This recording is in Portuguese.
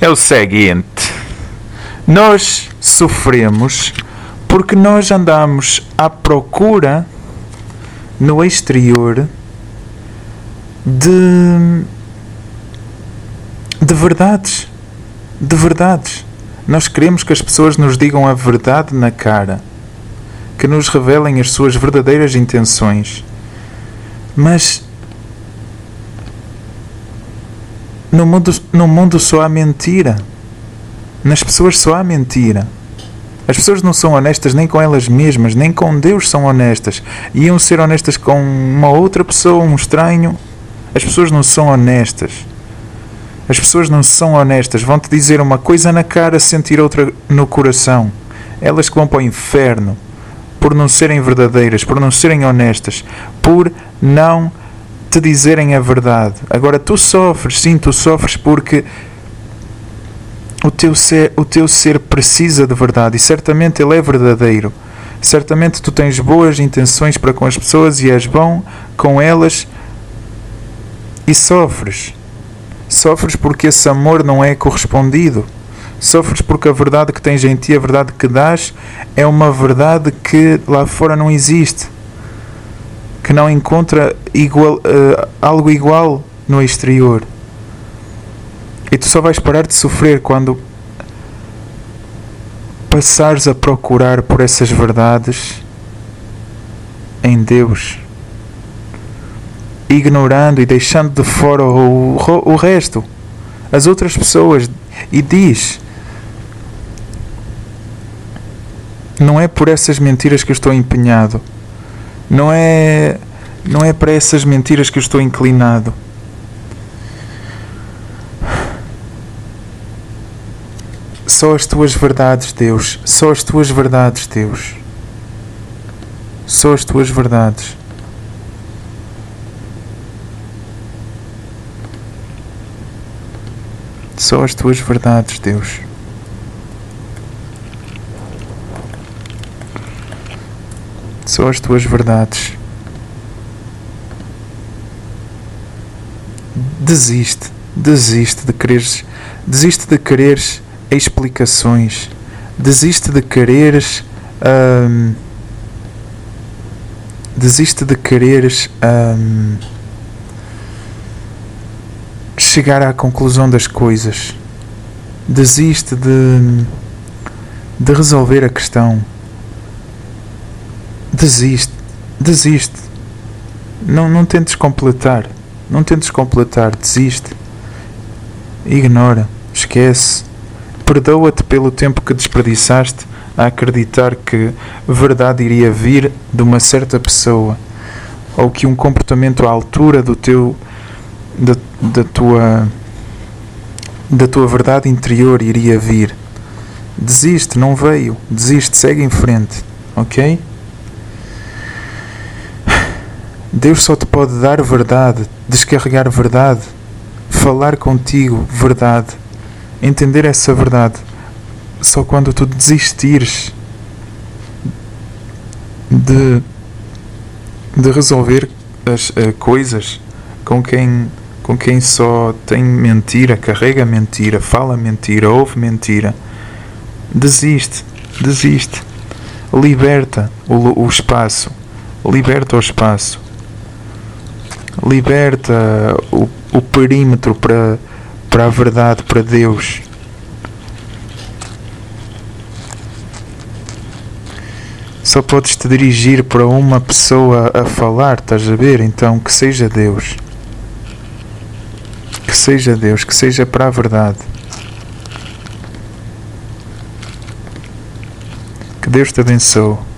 é o seguinte: nós sofremos porque nós andamos à procura no exterior de, de verdades. De verdades. Nós queremos que as pessoas nos digam a verdade na cara, que nos revelem as suas verdadeiras intenções. Mas no mundo, no mundo só há mentira. Nas pessoas só há mentira. As pessoas não são honestas nem com elas mesmas, nem com Deus são honestas. Iam ser honestas com uma outra pessoa, um estranho. As pessoas não são honestas. As pessoas não são honestas. Vão-te dizer uma coisa na cara, sentir outra no coração. Elas que vão para o inferno por não serem verdadeiras, por não serem honestas, por não te dizerem a verdade. Agora tu sofres, sim, tu sofres porque o teu ser, o teu ser precisa de verdade e certamente ele é verdadeiro. Certamente tu tens boas intenções para com as pessoas e és bom com elas e sofres. Sofres porque esse amor não é correspondido. Sofres porque a verdade que tens em ti, a verdade que dás, é uma verdade que lá fora não existe. Que não encontra igual, uh, algo igual no exterior. E tu só vais parar de sofrer quando passares a procurar por essas verdades em Deus, ignorando e deixando de fora o, o resto, as outras pessoas, e diz: Não é por essas mentiras que eu estou empenhado, não é, não é para essas mentiras que eu estou inclinado. Só as tuas verdades, Deus. Só as tuas verdades, Deus. Só as tuas verdades. Só as tuas verdades, Deus. Só as tuas verdades. Desiste, desiste de quereres, desiste de quereres explicações. Desiste de quereres. Hum, desiste de quereres. Hum, chegar à conclusão das coisas. Desiste de, de resolver a questão. Desiste. Desiste. Não, não tentes completar. Não tentes completar. Desiste. Ignora. Esquece. Perdoa-te pelo tempo que desperdiçaste a acreditar que verdade iria vir de uma certa pessoa ou que um comportamento à altura do teu da, da tua da tua verdade interior iria vir. Desiste, não veio. Desiste, segue em frente. Ok? Deus só te pode dar verdade, descarregar verdade, falar contigo verdade entender essa verdade só quando tu desistires de, de resolver as uh, coisas com quem, com quem só tem mentira, carrega mentira, fala mentira, ouve mentira. Desiste, desiste. Liberta o, o espaço. Liberta o espaço. Liberta o, o perímetro para para a verdade, para Deus. Só podes te dirigir para uma pessoa a falar, estás a ver? Então que seja Deus. Que seja Deus, que seja para a verdade. Que Deus te abençoe.